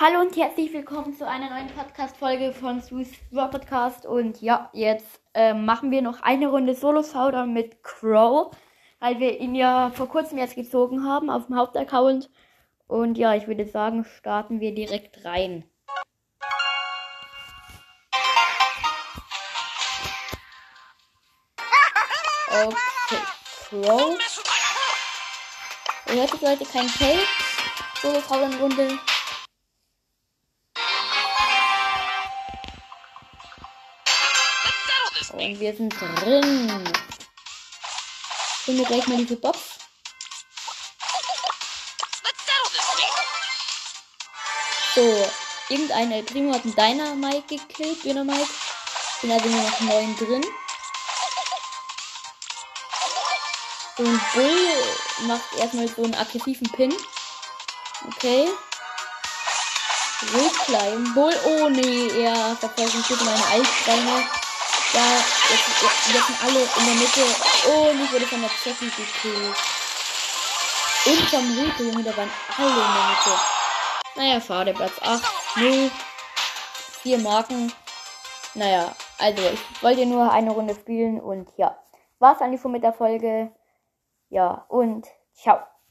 Hallo und herzlich willkommen zu einer neuen Podcast-Folge von Swiss Raw Podcast. Und ja, jetzt äh, machen wir noch eine Runde Solo-Sauder mit Crow, weil wir ihn ja vor kurzem jetzt gezogen haben auf dem Hauptaccount. Und ja, ich würde sagen, starten wir direkt rein. Okay, Crow. Ihr hört Leute, kein Pay. Solo-Sauder-Runde. Und wir sind drin. Holen wir gleich mal diese Box. So, irgendeine Primo hat einen Dynamite gekillt, Dynamite. Sind also nur noch neun drin. Ein Bull macht erstmal so einen aggressiven Pin. Okay. Reclimb. Bull. Oh nee, er verfolgt mich mit meine Eisbeine. Ja, jetzt, jetzt, jetzt sind alle in der Mitte. Und ich wurde von der Zettel gekillt. Und vom Rico, Junge, da waren alle in der Mitte. Naja, schade, Platz 8. 0. 4 Marken. Naja, also ich wollte nur eine Runde spielen und ja. War's eigentlich schon mit der Folge. Ja, und ciao.